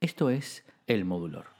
Esto es El Modulor.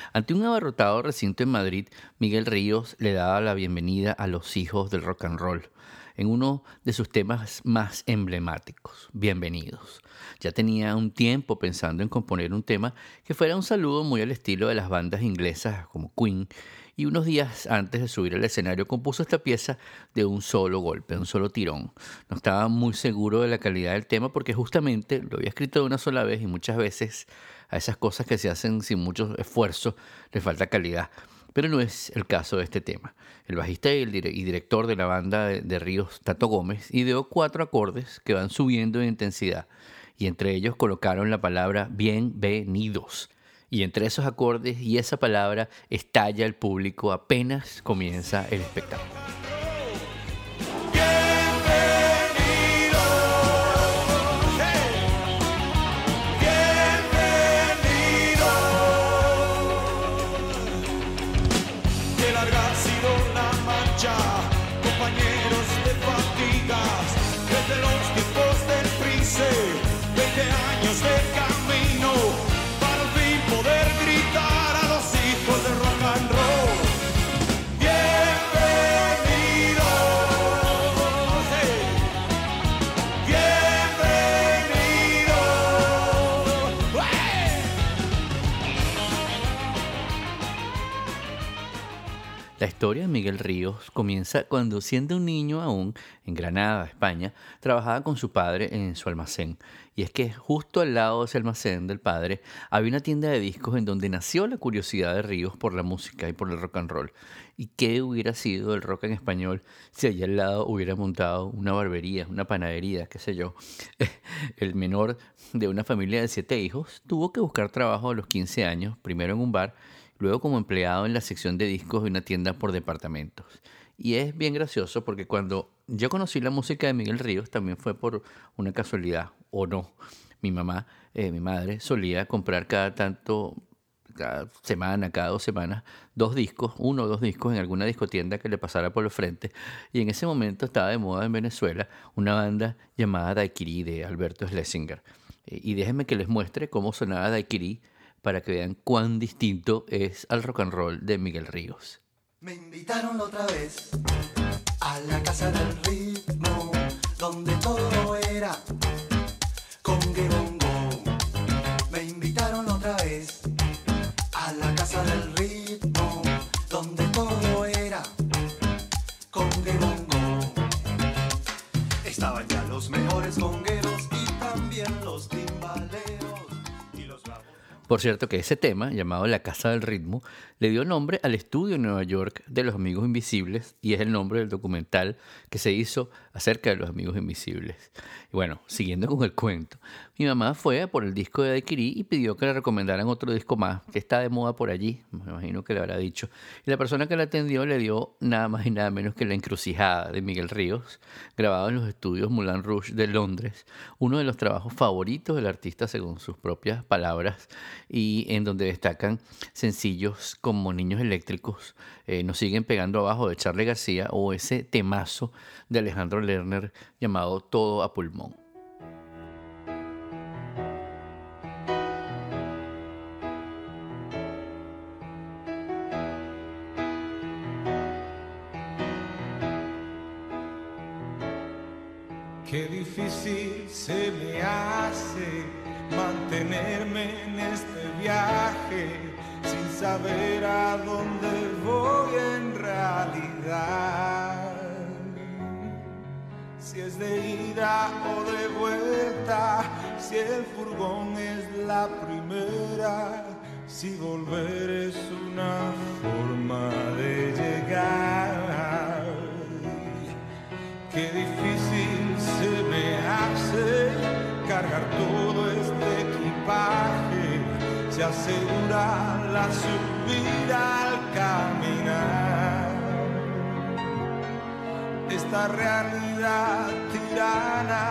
ante un abarrotado recinto en Madrid, Miguel Ríos le daba la bienvenida a los hijos del rock and roll en uno de sus temas más emblemáticos, Bienvenidos. Ya tenía un tiempo pensando en componer un tema que fuera un saludo muy al estilo de las bandas inglesas como Queen y unos días antes de subir al escenario compuso esta pieza de un solo golpe, un solo tirón. No estaba muy seguro de la calidad del tema porque justamente lo había escrito de una sola vez y muchas veces a esas cosas que se hacen sin mucho esfuerzo le falta calidad. Pero no es el caso de este tema. El bajista y, el director de la banda de, de Ríos, Tato Gómez, ideó cuatro acordes que van subiendo en intensidad y entre ellos colocaron la palabra bienvenidos y entre esos acordes y esa palabra estalla el público apenas comienza el espectáculo. Historia de Miguel Ríos comienza cuando siendo un niño aún en Granada, España, trabajaba con su padre en su almacén. Y es que justo al lado de ese almacén del padre había una tienda de discos en donde nació la curiosidad de Ríos por la música y por el rock and roll. ¿Y qué hubiera sido el rock en español si allá al lado hubiera montado una barbería, una panadería, qué sé yo? El menor de una familia de siete hijos tuvo que buscar trabajo a los 15 años, primero en un bar luego como empleado en la sección de discos de una tienda por departamentos. Y es bien gracioso porque cuando yo conocí la música de Miguel Ríos también fue por una casualidad, o no. Mi mamá, eh, mi madre, solía comprar cada tanto, cada semana, cada dos semanas, dos discos, uno o dos discos en alguna discotienda que le pasara por el frente. Y en ese momento estaba de moda en Venezuela una banda llamada Daiquiri de Alberto Schlesinger. Eh, y déjenme que les muestre cómo sonaba Daiquiri para que vean cuán distinto es al rock and roll de Miguel Ríos. Me invitaron otra vez a la casa del ritmo, donde todo era con bongo. Me invitaron otra vez a la casa del ritmo, donde todo era con bongo. Estaban ya los mejores congueros Por cierto que ese tema, llamado La Casa del Ritmo, le dio nombre al estudio en Nueva York de los Amigos Invisibles y es el nombre del documental que se hizo acerca de los Amigos Invisibles. Y bueno, siguiendo con el cuento, mi mamá fue por el disco de Daiquiri y pidió que le recomendaran otro disco más, que está de moda por allí, me imagino que le habrá dicho. Y la persona que la atendió le dio nada más y nada menos que La Encrucijada de Miguel Ríos, grabado en los estudios Moulin Rouge de Londres, uno de los trabajos favoritos del artista según sus propias palabras, y en donde destacan sencillos como Niños Eléctricos, eh, Nos siguen pegando abajo de Charlie García o ese temazo de Alejandro Lerner llamado Todo a pulmón. Qué difícil se me hace mantenerme en este viaje sin saber a dónde Si es de ida o de vuelta, si el furgón es la primera, si volver es una forma de llegar. Qué difícil se me hace cargar todo este equipaje. Se asegura la subida al caminar. Esta realidad tirana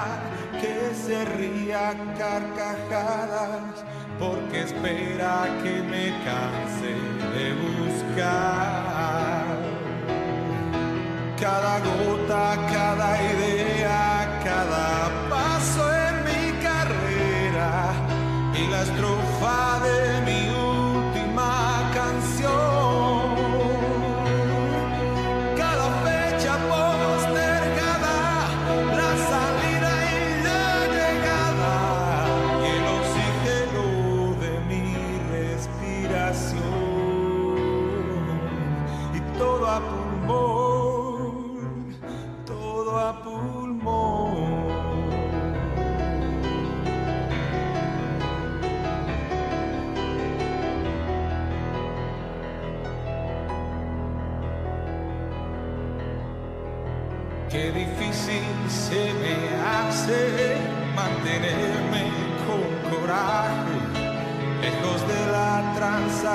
que se ría carcajadas porque espera que me canse de buscar. Cada gota, cada idea, cada paso en mi carrera y la estrofa de mi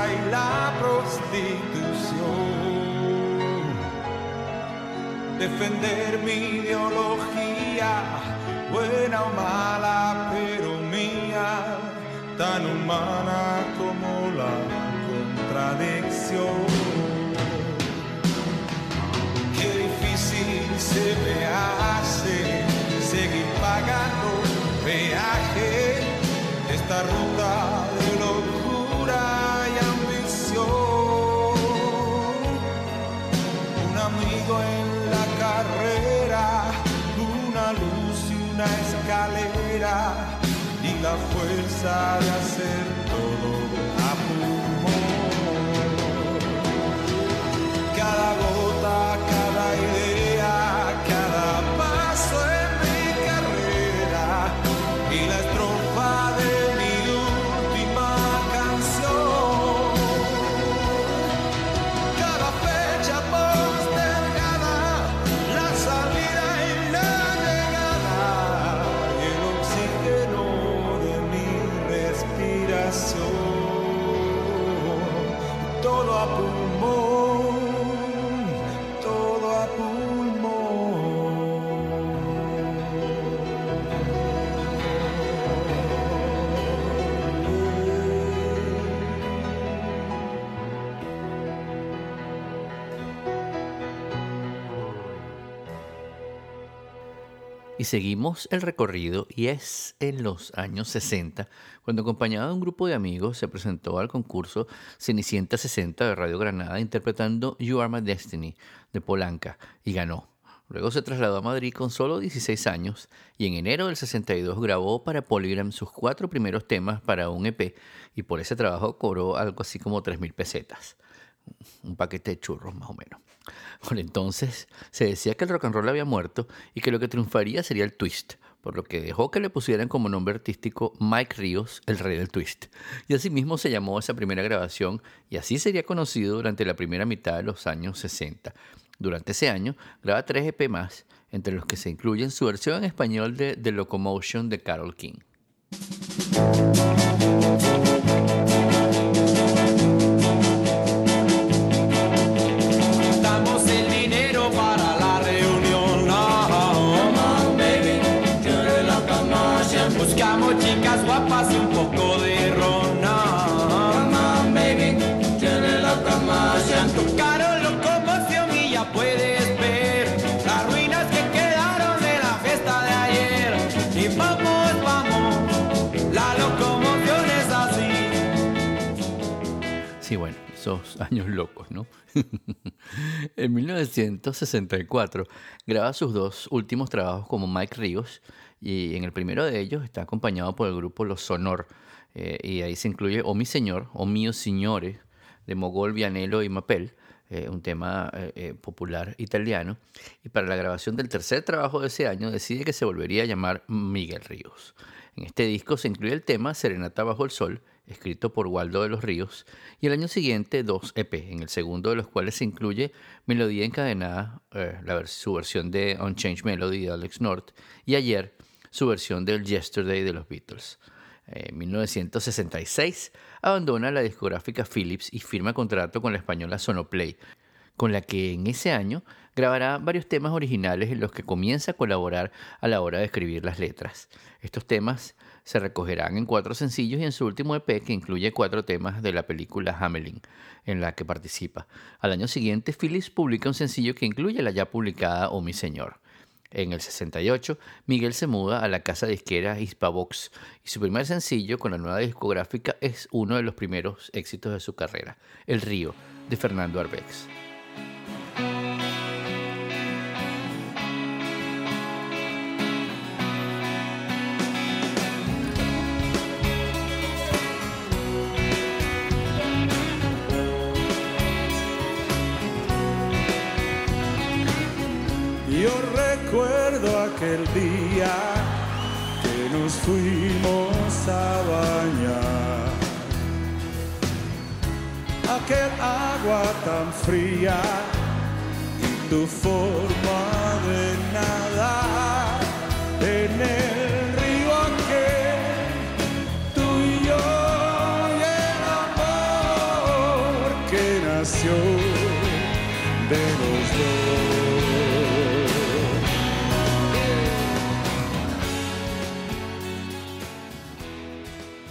y la prostitución. Defender mi ideología, buena o mala, pero mía, tan humana como la contradicción. Qué difícil se me de hacer Seguimos el recorrido y es en los años 60 cuando acompañado de un grupo de amigos se presentó al concurso Cenicienta 60 de Radio Granada interpretando You Are My Destiny de Polanca y ganó. Luego se trasladó a Madrid con solo 16 años y en enero del 62 grabó para Polygram sus cuatro primeros temas para un EP y por ese trabajo cobró algo así como 3.000 pesetas. Un paquete de churros más o menos. Por entonces se decía que el rock and roll había muerto y que lo que triunfaría sería el twist, por lo que dejó que le pusieran como nombre artístico Mike Ríos, el rey del twist. Y así mismo se llamó esa primera grabación y así sería conocido durante la primera mitad de los años 60. Durante ese año graba tres EP más, entre los que se incluyen su versión en español de The Locomotion de Carol King. Sí, bueno, esos años locos, ¿no? en 1964 graba sus dos últimos trabajos como Mike Ríos y en el primero de ellos está acompañado por el grupo Los Sonor eh, y ahí se incluye O Mi Señor, O Mio Signore de Mogol, Vianello y Mapel, eh, un tema eh, popular italiano y para la grabación del tercer trabajo de ese año decide que se volvería a llamar Miguel Ríos. En este disco se incluye el tema Serenata bajo el sol escrito por Waldo de los Ríos, y el año siguiente dos EP, en el segundo de los cuales se incluye Melodía Encadenada, eh, su versión de Unchanged Melody de Alex North, y ayer su versión del Yesterday de los Beatles. En 1966 abandona la discográfica Philips y firma contrato con la española Sonoplay, con la que en ese año grabará varios temas originales en los que comienza a colaborar a la hora de escribir las letras. Estos temas se recogerán en cuatro sencillos y en su último EP que incluye cuatro temas de la película Hamelin, en la que participa. Al año siguiente, Phillips publica un sencillo que incluye la ya publicada Oh Mi Señor. En el 68, Miguel se muda a la casa disquera Hispavox y su primer sencillo con la nueva discográfica es uno de los primeros éxitos de su carrera, El Río, de Fernando Arbex. Aquel día que nos fuimos a bañar. Aquel agua tan fría y tu forma de nadar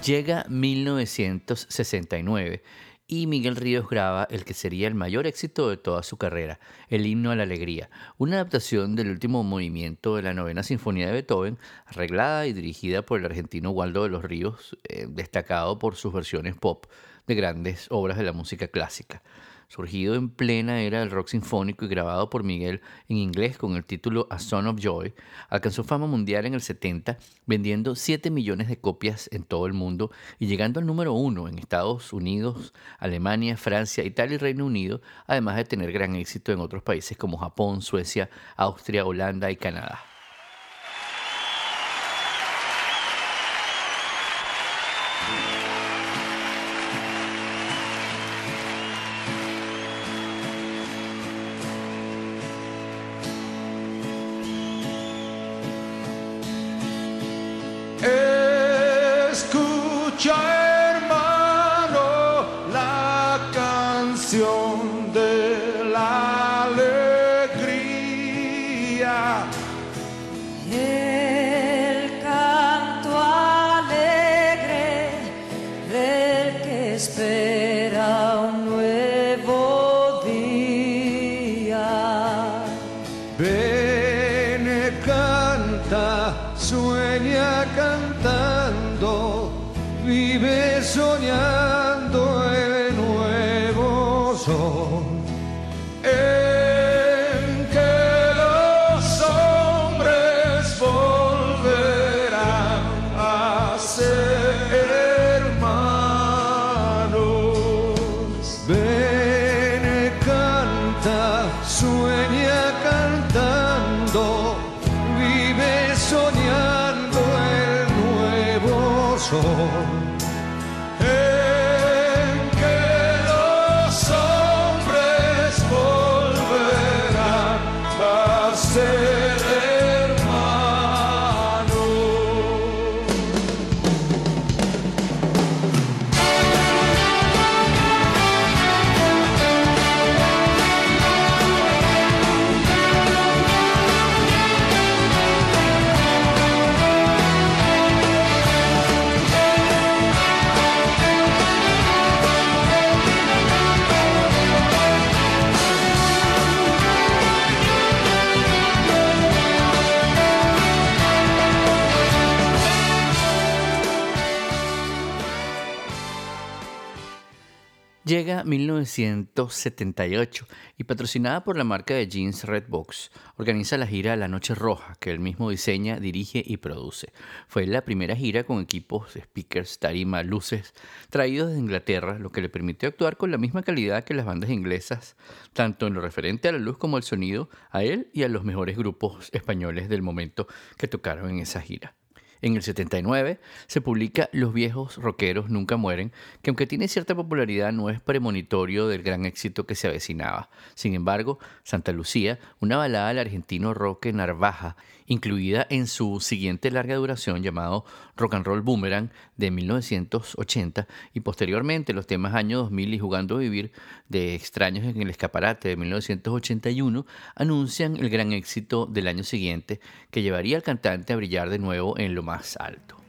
Llega 1969 y Miguel Ríos graba el que sería el mayor éxito de toda su carrera, el himno a la alegría, una adaptación del último movimiento de la novena sinfonía de Beethoven, arreglada y dirigida por el argentino Waldo de los Ríos, eh, destacado por sus versiones pop de grandes obras de la música clásica. Surgido en plena era del rock sinfónico y grabado por Miguel en inglés con el título A Son of Joy, alcanzó fama mundial en el 70, vendiendo 7 millones de copias en todo el mundo y llegando al número uno en Estados Unidos, Alemania, Francia, Italia y Reino Unido, además de tener gran éxito en otros países como Japón, Suecia, Austria, Holanda y Canadá. Llega 1978 y patrocinada por la marca de jeans Redbox, organiza la gira La Noche Roja, que él mismo diseña, dirige y produce. Fue la primera gira con equipos, speakers, tarima, luces, traídos de Inglaterra, lo que le permitió actuar con la misma calidad que las bandas inglesas, tanto en lo referente a la luz como al sonido, a él y a los mejores grupos españoles del momento que tocaron en esa gira. En el 79 se publica Los viejos rockeros nunca mueren, que aunque tiene cierta popularidad no es premonitorio del gran éxito que se avecinaba. Sin embargo, Santa Lucía, una balada al argentino Roque Narvaja, incluida en su siguiente larga duración llamado Rock and Roll Boomerang de 1980 y posteriormente los temas Año 2000 y Jugando a Vivir de Extraños en el Escaparate de 1981 anuncian el gran éxito del año siguiente que llevaría al cantante a brillar de nuevo en lo más alto.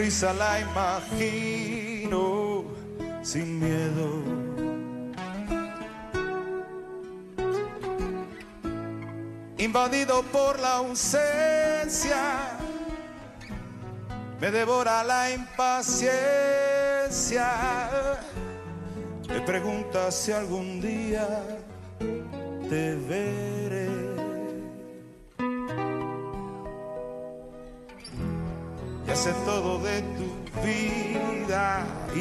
Sonrisa la imagino sin miedo. Invadido por la ausencia, me devora la impaciencia. Me preguntas si algún día te veré.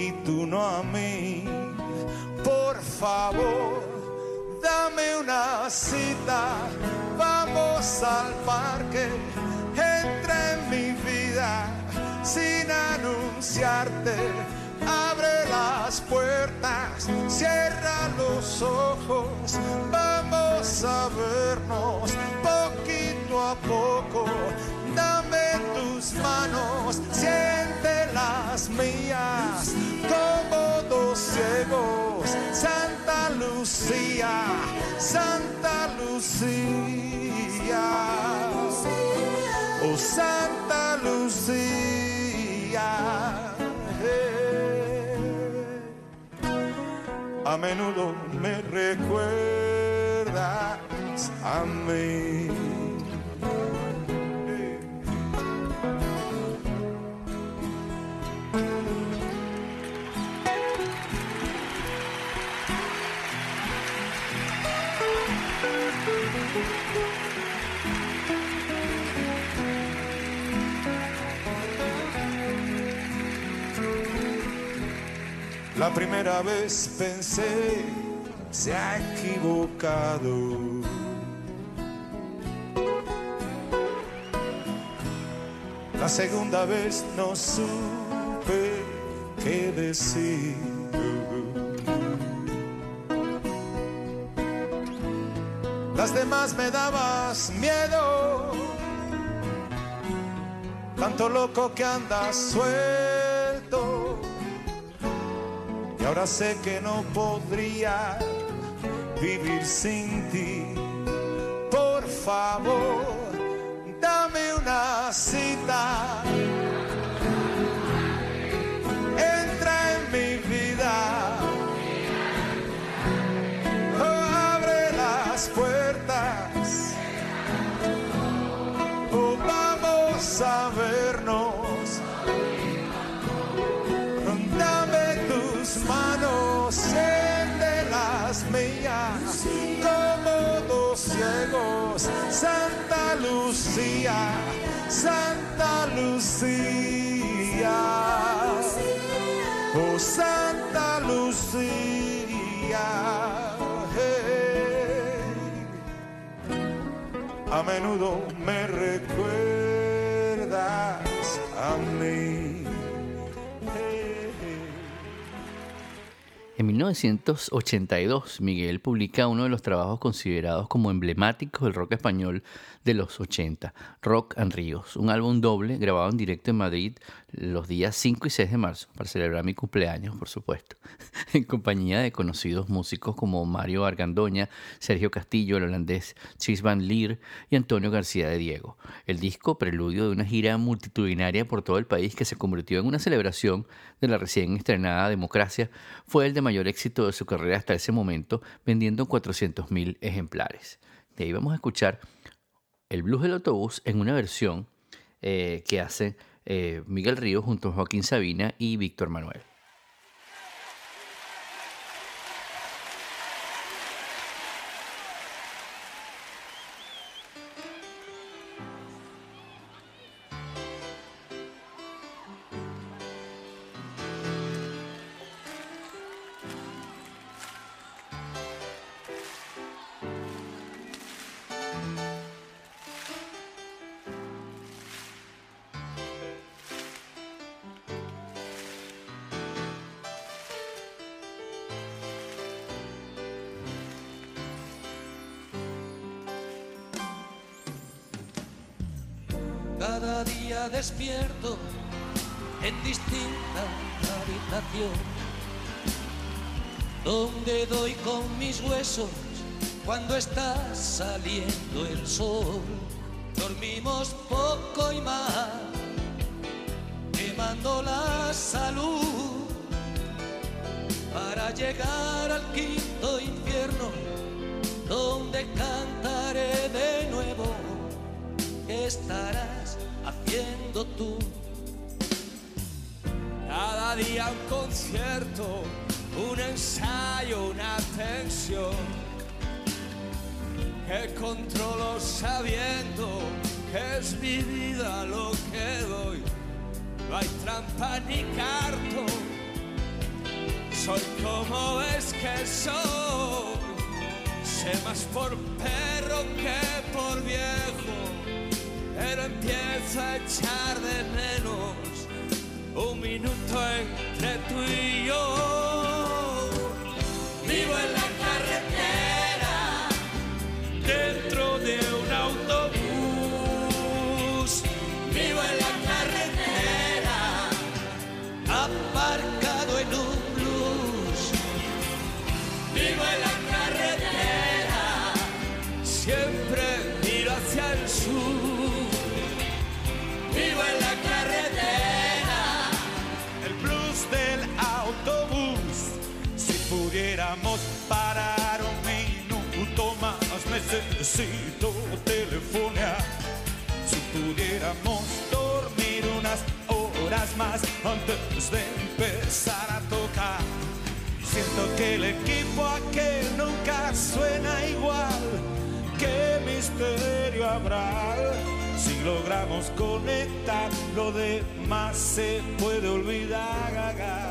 y tú no a mí. Por favor, dame una cita. Vamos al parque. Entra en mi vida sin anunciarte. Abre las puertas, cierra los ojos, vamos a vernos poquito a poco. Dame tus manos, siente ciegos. Santa Lucía, Santa Lucía, oh Santa Lucía. eh. A menudo me recuerdas a mí. La primera vez pensé, se ha equivocado. La segunda vez no supe que decir. Las demás me dabas miedo, tanto loco que andas suelto. Ahora sé que no podría vivir sin ti. Por favor, dame una cita. Menudo me recuerdas a mí. En 1982, Miguel publica uno de los trabajos considerados como emblemáticos del rock español de los 80, Rock and Ríos, un álbum doble grabado en directo en Madrid los días 5 y 6 de marzo, para celebrar mi cumpleaños, por supuesto, en compañía de conocidos músicos como Mario Argandoña, Sergio Castillo, el holandés Chis Van Lier y Antonio García de Diego. El disco, preludio de una gira multitudinaria por todo el país que se convirtió en una celebración de la recién estrenada democracia, fue el de mayor éxito de su carrera hasta ese momento, vendiendo 400.000 ejemplares. De ahí vamos a escuchar el blues del autobús en una versión eh, que hace eh, Miguel Ríos junto a Joaquín Sabina y Víctor Manuel. Cantaré de nuevo. ¿Qué estarás haciendo tú? Cada día un concierto, un ensayo, una tensión que controlo sabiendo que es mi vida lo que doy. No hay trampa ni cartón, soy como ves que soy. Sé más por perro que por viejo, pero empiezo a echar de menos un minuto entre tú y yo. Necesito. Si pudiéramos dormir unas horas más antes de empezar a tocar. Siento que el equipo aquel nunca suena igual. ¿Qué misterio habrá? Si logramos conectar, lo demás se puede olvidar.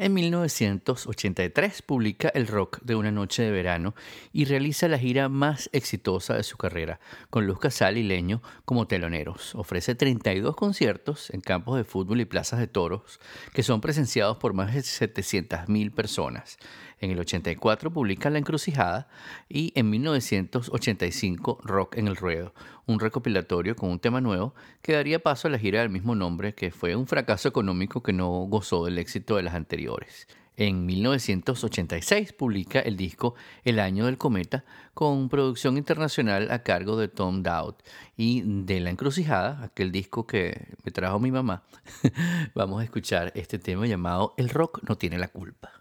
En 1983 publica El Rock de una noche de verano y realiza la gira más exitosa de su carrera, con Luz Casal y Leño como teloneros. Ofrece 32 conciertos en campos de fútbol y plazas de toros que son presenciados por más de 700.000 personas. En el 84 publica La Encrucijada y en 1985 Rock en el Ruedo, un recopilatorio con un tema nuevo que daría paso a la gira del mismo nombre, que fue un fracaso económico que no gozó del éxito de las anteriores. En 1986 publica el disco El Año del Cometa con producción internacional a cargo de Tom Dowd y de La Encrucijada, aquel disco que me trajo mi mamá, vamos a escuchar este tema llamado El Rock no tiene la culpa.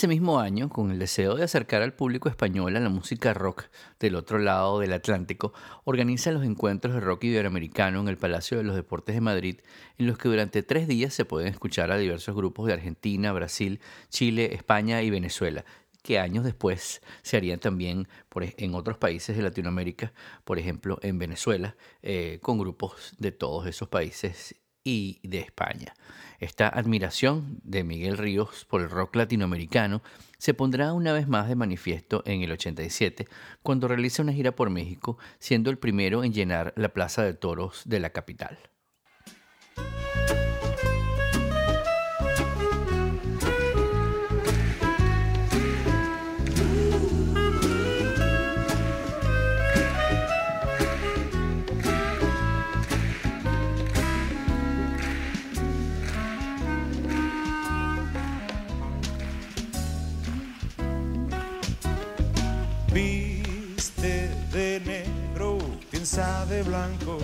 Ese mismo año, con el deseo de acercar al público español a la música rock del otro lado del Atlántico, organiza los encuentros de rock iberoamericano en el Palacio de los Deportes de Madrid, en los que durante tres días se pueden escuchar a diversos grupos de Argentina, Brasil, Chile, España y Venezuela, que años después se harían también en otros países de Latinoamérica, por ejemplo en Venezuela, eh, con grupos de todos esos países y de España. Esta admiración de Miguel Ríos por el rock latinoamericano se pondrá una vez más de manifiesto en el 87, cuando realiza una gira por México, siendo el primero en llenar la Plaza de Toros de la capital. De blanco,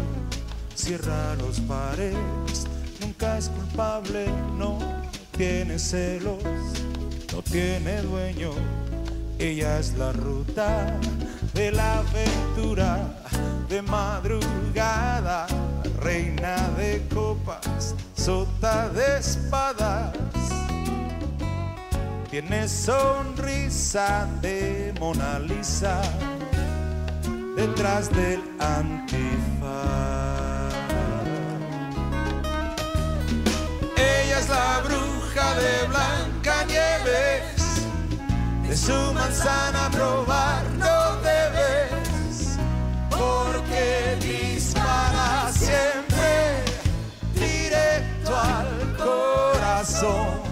cierra los pares, nunca es culpable, no tiene celos, no tiene dueño, ella es la ruta de la aventura de madrugada, reina de copas, sota de espadas. Tiene sonrisa de Mona Lisa detrás del antifaz. Ella es la bruja de Blancanieves, de su manzana probar no debes, porque dispara siempre directo al corazón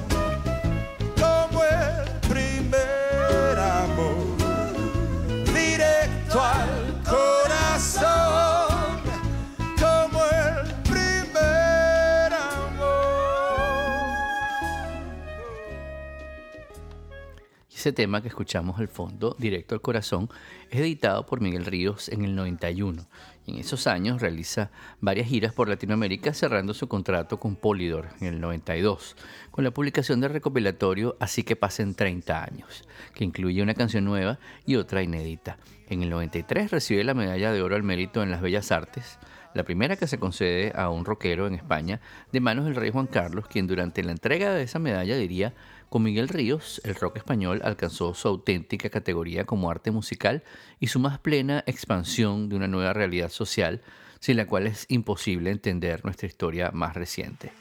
ese tema que escuchamos al fondo, Directo al Corazón, es editado por Miguel Ríos en el 91. Y en esos años realiza varias giras por Latinoamérica, cerrando su contrato con Polydor en el 92, con la publicación del recopilatorio Así que pasen 30 años, que incluye una canción nueva y otra inédita. En el 93 recibe la medalla de oro al mérito en las Bellas Artes, la primera que se concede a un rockero en España de manos del rey Juan Carlos, quien durante la entrega de esa medalla diría, con Miguel Ríos, el rock español alcanzó su auténtica categoría como arte musical y su más plena expansión de una nueva realidad social, sin la cual es imposible entender nuestra historia más reciente.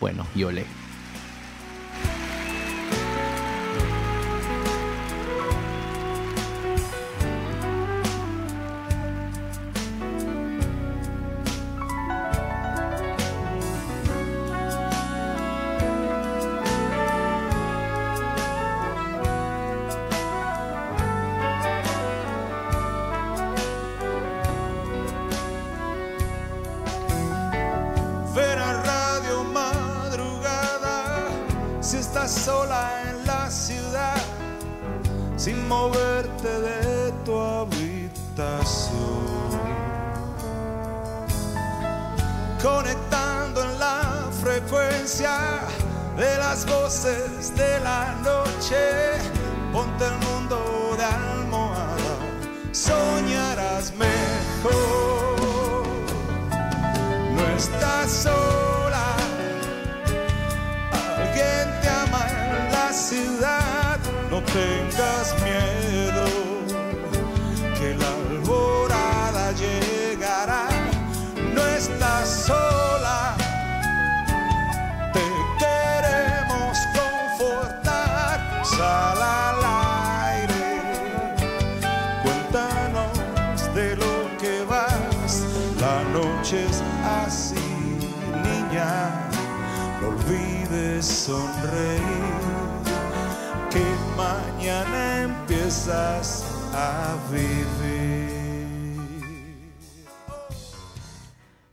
Bueno, y olé. Que mañana empiezas a vivir.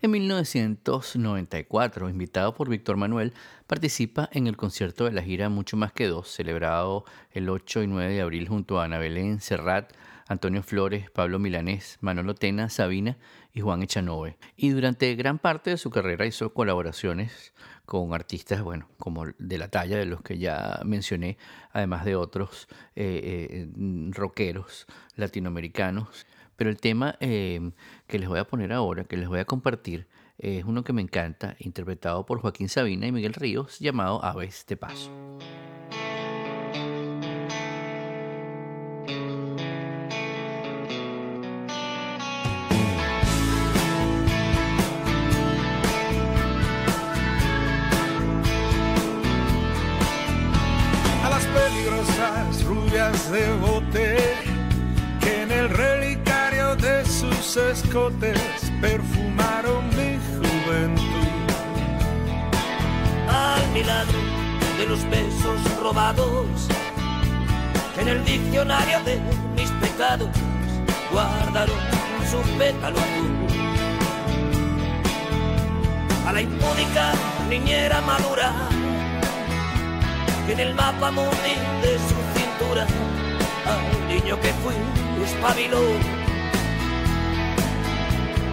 En 1994, invitado por Víctor Manuel, participa en el concierto de la gira Mucho Más que Dos, celebrado el 8 y 9 de abril junto a Ana Belén, Serrat, Antonio Flores, Pablo Milanés, Manolo Tena, Sabina y Juan Echanove. Y durante gran parte de su carrera hizo colaboraciones con artistas, bueno, como de la talla de los que ya mencioné, además de otros eh, eh, rockeros latinoamericanos. Pero el tema eh, que les voy a poner ahora, que les voy a compartir, es uno que me encanta, interpretado por Joaquín Sabina y Miguel Ríos, llamado Aves de Paso. Rubias de bote que en el relicario de sus escotes perfumaron mi juventud. al milagro de los besos robados en el diccionario de mis pecados guardaron su pétalo azul. A la impúdica niñera madura que en el mapa mundi de su cintura al niño que fui espabiló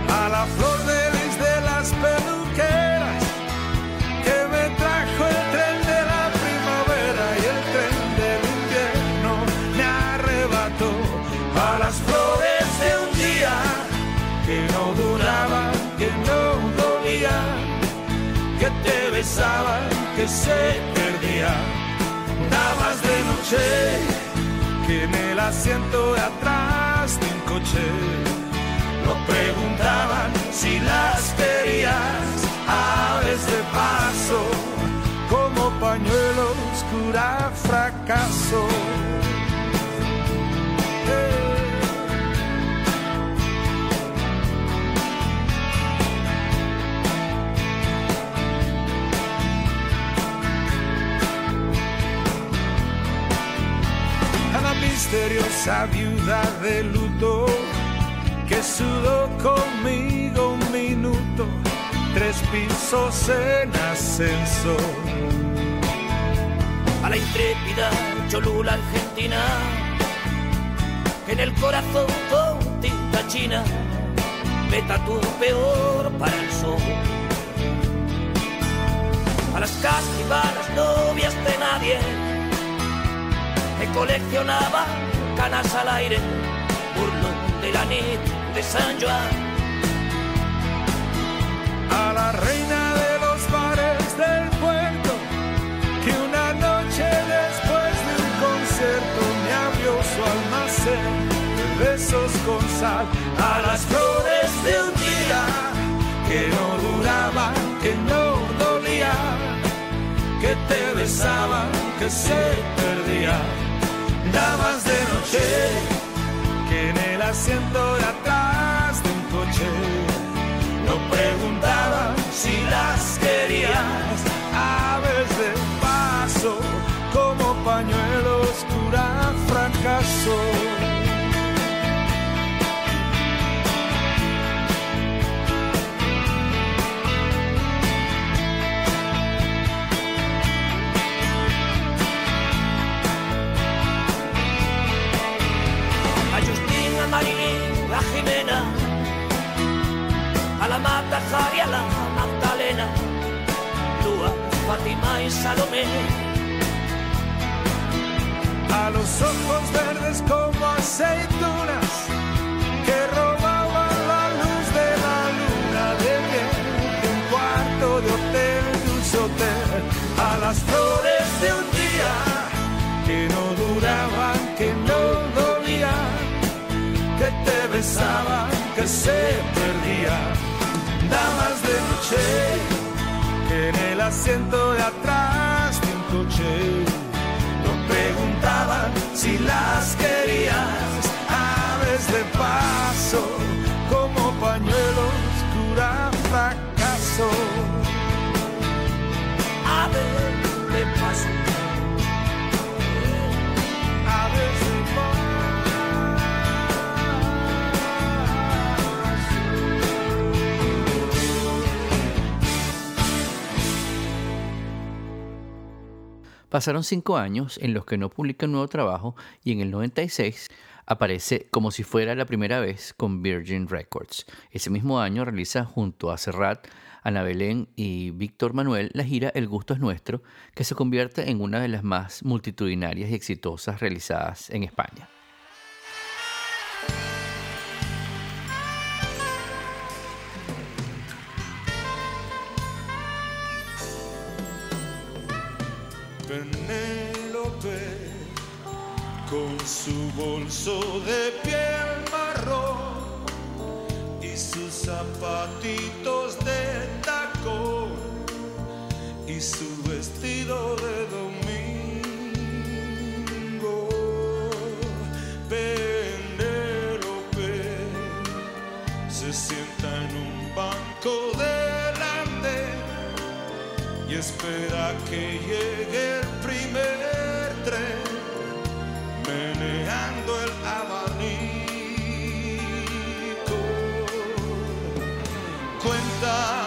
A la flor de lis de las peluqueras que me trajo el tren de la primavera y el tren del invierno me arrebató a las flores de un día que no duraban, que no dolían, que te besaban, que se. Que en el asiento de atrás de un coche no preguntaban si las querías aves de paso como pañuelo oscura fracaso. Misteriosa viuda de luto que sudó conmigo un minuto, tres pisos en ascenso. a la intrépida Cholula Argentina, que en el corazón con tinta china me tatuó peor para el sol. A las castigadas novias de nadie que coleccionaba canas al aire, burlón de la nit de San Joan. A la reina de los bares del puerto, que una noche después de un concierto me abrió su almacén besos con sal. A las flores de un día que no duraba, que no dolía, que te besaba, que se perdía Damas de noche que en el asiento de atrás de un coche no preguntaban si las querías. Aves de paso como pañuelo oscura fracaso. A la Mata, Jari, a la Magdalena, Lua, Fátima y Salomé, a los ojos verdes como aceitunas que robaban la luz de la luna de miel un cuarto de hotel, un hotel, a las flores de un te besaban, que se perdían, damas de noche que en el asiento de atrás de un coche Pasaron cinco años en los que no publica un nuevo trabajo y en el 96 aparece como si fuera la primera vez con Virgin Records. Ese mismo año realiza junto a Serrat, Ana Belén y Víctor Manuel la gira El Gusto es Nuestro, que se convierte en una de las más multitudinarias y exitosas realizadas en España. Su bolso de piel marrón y sus zapatitos de tacón y su vestido de domingo. Penélope se sienta en un banco delante y espera que llegue el primer Cuentan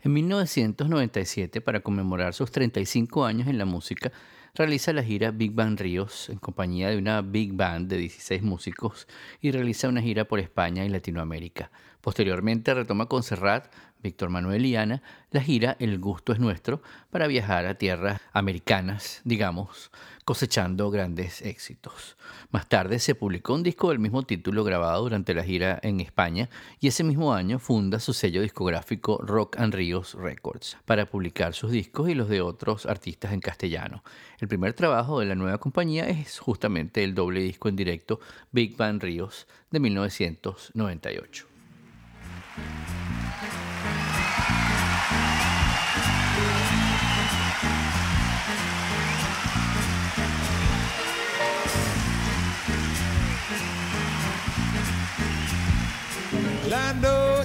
En 1997, para conmemorar sus 35 años en la música, realiza la gira Big Band Ríos en compañía de una big band de 16 músicos y realiza una gira por España y Latinoamérica. Posteriormente retoma con Víctor Manuel y Ana la gira El gusto es nuestro para viajar a tierras americanas, digamos, cosechando grandes éxitos. Más tarde se publicó un disco del mismo título grabado durante la gira en España y ese mismo año funda su sello discográfico Rock and Ríos Records para publicar sus discos y los de otros artistas en castellano. El primer trabajo de la nueva compañía es justamente el doble disco en directo Big Band Ríos de 1998.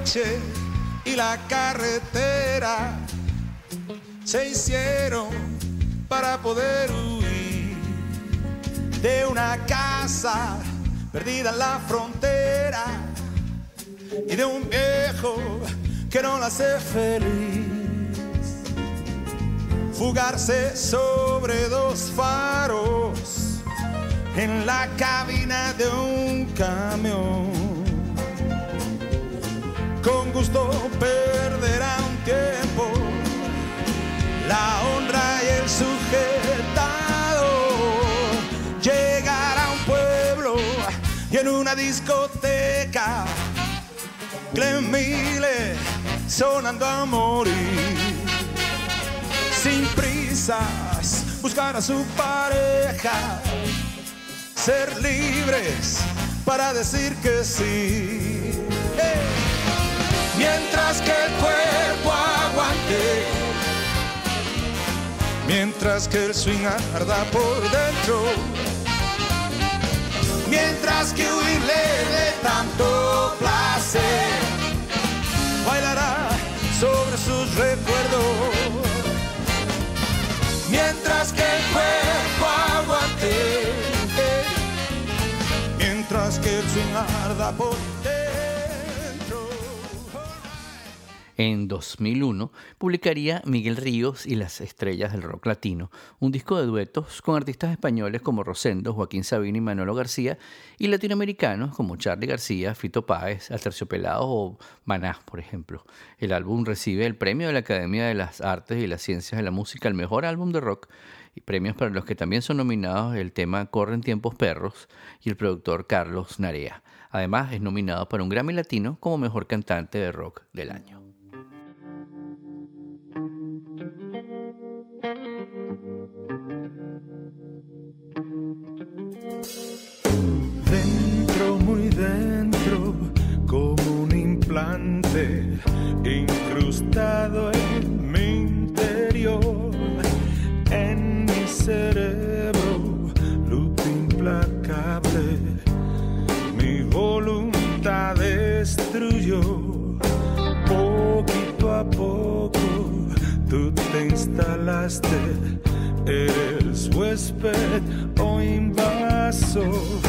Noche y la carretera se hicieron para poder huir de una casa perdida en la frontera y de un viejo que no la hace feliz. Fugarse sobre dos faros en la cabina de un camión gusto un tiempo la honra y el sujetado. Llegar a un pueblo y en una discoteca, Glenn Miller sonando a morir. Sin prisas, buscar a su pareja, ser libres para decir que sí. Mientras que el cuerpo aguante, mientras que el swing arda por dentro, mientras que huirle de tanto placer, bailará sobre sus recuerdos, mientras que el cuerpo aguante, mientras que el swing arda por dentro. En 2001 publicaría Miguel Ríos y las estrellas del rock latino, un disco de duetos con artistas españoles como Rosendo, Joaquín Sabina y Manolo García, y latinoamericanos como Charlie García, Fito Páez, Aterciopelados o Maná, por ejemplo. El álbum recibe el premio de la Academia de las Artes y las Ciencias de la Música al mejor álbum de rock y premios para los que también son nominados el tema Corren tiempos perros y el productor Carlos Narea. Además es nominado para un Grammy Latino como mejor cantante de rock del año. Muy dentro, como un implante incrustado en mi interior, en mi cerebro, luz implacable, mi voluntad destruyó poquito a poco. Tú te instalaste, eres huésped o invasor.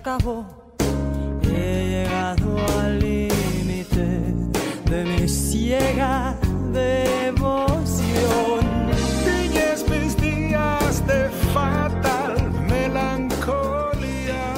Acabó he llegado al límite de mi ciega devoción. Mis días de fatal melancolía.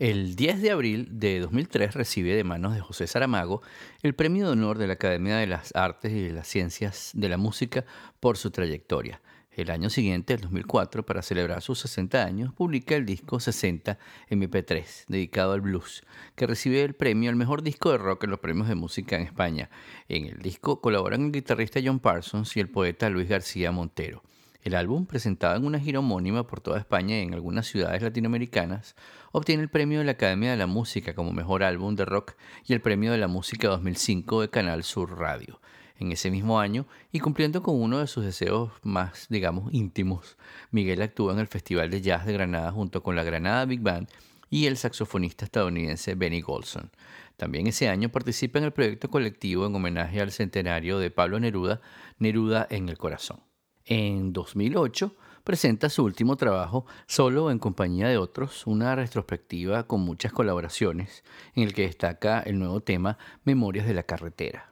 El 10 de abril de 2003 recibe de manos de José Saramago el Premio de Honor de la Academia de las Artes y de las Ciencias de la Música por su trayectoria. El año siguiente, el 2004, para celebrar sus 60 años, publica el disco 60 MP3, dedicado al blues, que recibe el premio al mejor disco de rock en los premios de música en España. En el disco colaboran el guitarrista John Parsons y el poeta Luis García Montero. El álbum, presentado en una gira homónima por toda España y en algunas ciudades latinoamericanas, obtiene el premio de la Academia de la Música como mejor álbum de rock y el premio de la Música 2005 de Canal Sur Radio. En ese mismo año, y cumpliendo con uno de sus deseos más, digamos, íntimos, Miguel actúa en el Festival de Jazz de Granada junto con la Granada Big Band y el saxofonista estadounidense Benny Golson. También ese año participa en el proyecto colectivo en homenaje al centenario de Pablo Neruda, Neruda en el Corazón. En 2008 presenta su último trabajo, solo en compañía de otros, una retrospectiva con muchas colaboraciones, en el que destaca el nuevo tema Memorias de la Carretera.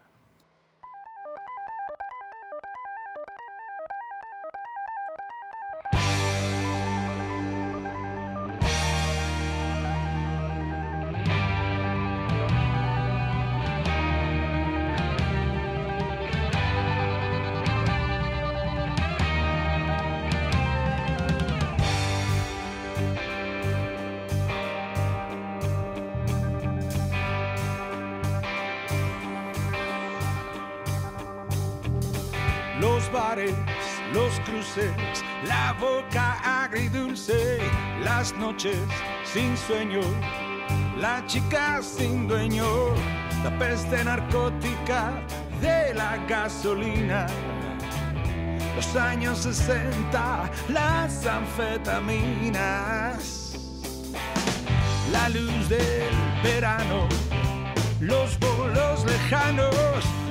Sin sueño, la chica sin dueño, la peste narcótica de la gasolina. Los años 60, las anfetaminas, la luz del verano, los bolos lejanos,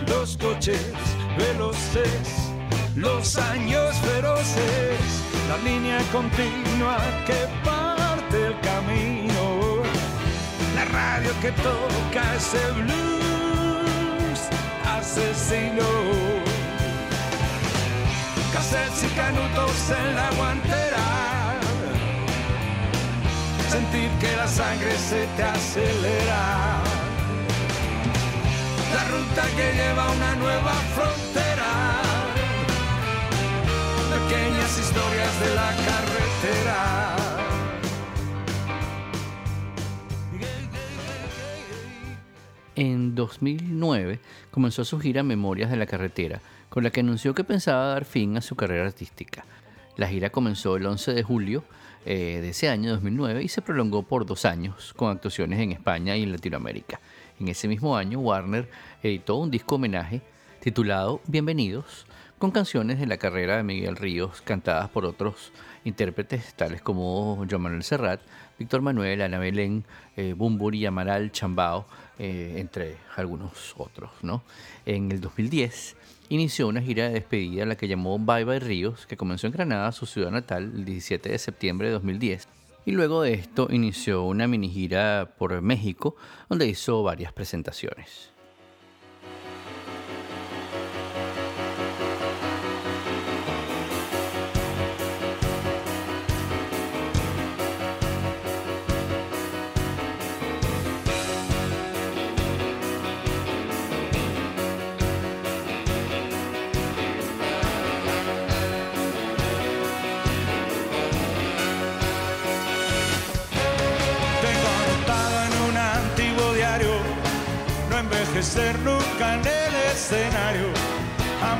los coches veloces, los años feroces, la línea continua que radio que toca ese blues asesino. Cassettes y canutos en la guantera, sentir que la sangre se te acelera la ruta que lleva a una nueva frontera. Pequeñas historias de la carretera. En 2009 comenzó su gira Memorias de la Carretera, con la que anunció que pensaba dar fin a su carrera artística. La gira comenzó el 11 de julio eh, de ese año 2009 y se prolongó por dos años con actuaciones en España y en Latinoamérica. En ese mismo año, Warner editó un disco homenaje titulado Bienvenidos, con canciones de la carrera de Miguel Ríos cantadas por otros intérpretes tales como Joan Manuel Serrat, Víctor Manuel, Ana Belén, eh, Bumburi, Amaral, Chambao, eh, entre algunos otros. ¿no? En el 2010 inició una gira de despedida a la que llamó Bye Bye Ríos, que comenzó en Granada, su ciudad natal, el 17 de septiembre de 2010 y luego de esto inició una mini gira por México donde hizo varias presentaciones.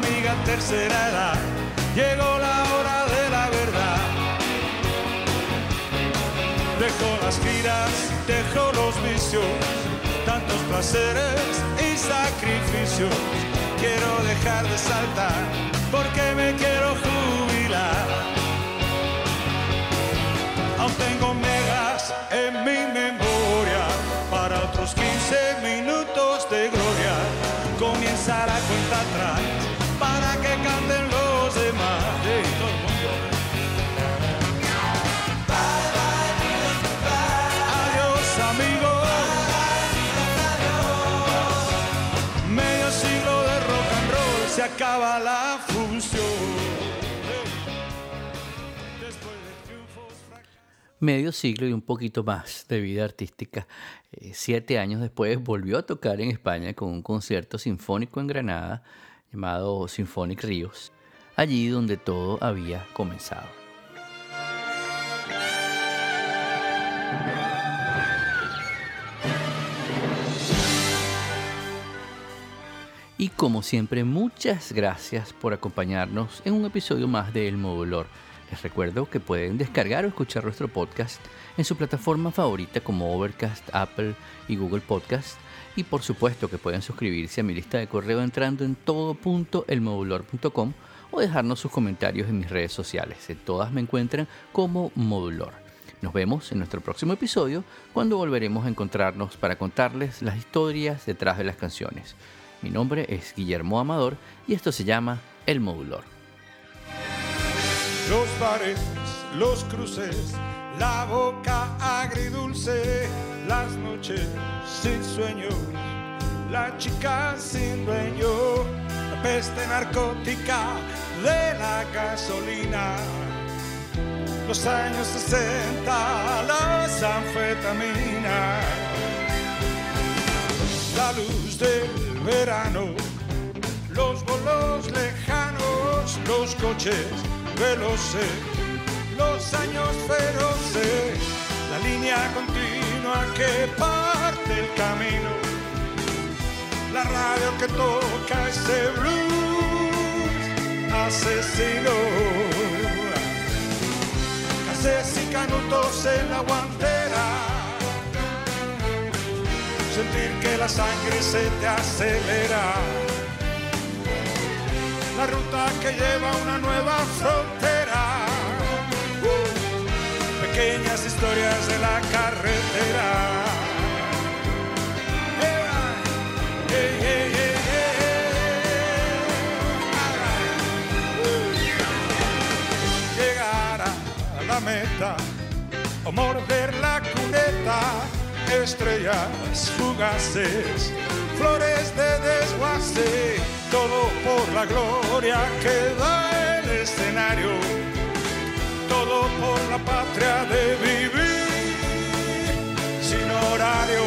Amiga tercera edad, llegó la hora de la verdad. Dejo las giras, dejo los vicios, tantos placeres y sacrificios. Quiero dejar de saltar porque me quiero jubilar. Aún tengo megas en mi memoria para otros 15 minutos de gloria. Comienza la cuenta atrás para que canten los demás. Hey, todo el mundo. Adiós, amigos. Medio siglo de rock and roll se acaba la triunfos, Medio siglo y un poquito más de vida artística. Eh, siete años después volvió a tocar en España con un concierto sinfónico en Granada llamado Symphonic Ríos, allí donde todo había comenzado. Y como siempre, muchas gracias por acompañarnos en un episodio más de El Modulor. Les recuerdo que pueden descargar o escuchar nuestro podcast en su plataforma favorita como Overcast, Apple y Google Podcast. Y por supuesto que pueden suscribirse a mi lista de correo entrando en todo.elmodulor.com o dejarnos sus comentarios en mis redes sociales. En todas me encuentran como Modulor. Nos vemos en nuestro próximo episodio cuando volveremos a encontrarnos para contarles las historias detrás de las canciones. Mi nombre es Guillermo Amador y esto se llama El Modulor. Los bares, los cruces, la boca agridulce, las noches sin sueño, la chica sin dueño, la peste narcótica de la gasolina. Los años 60, las anfetaminas, la luz del verano, los bolos lejanos, los coches veloces, los años feroces, la línea continua que parte el camino, la radio que toca ese blues asesino. Cases y canutos en la guantera sentir que la sangre se te acelera. La ruta que lleva a una nueva frontera. Pequeñas historias de la carretera. Llegar a la meta o morder la cuneta estrellas fugaces, flores de desguace, todo por la gloria que da el escenario, todo por la patria de vivir sin horario,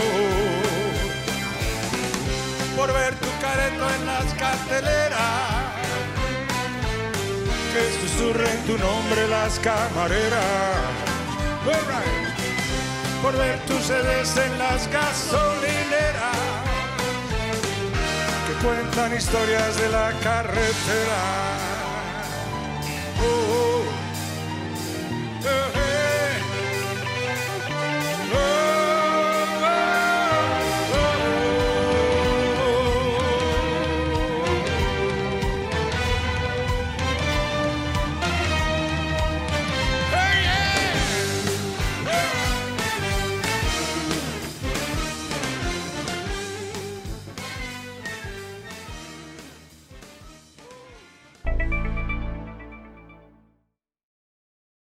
por ver tu careto en las carteleras, que susurren tu nombre las camareras. Por ver tus sedes en las gasolineras que cuentan historias de la carretera.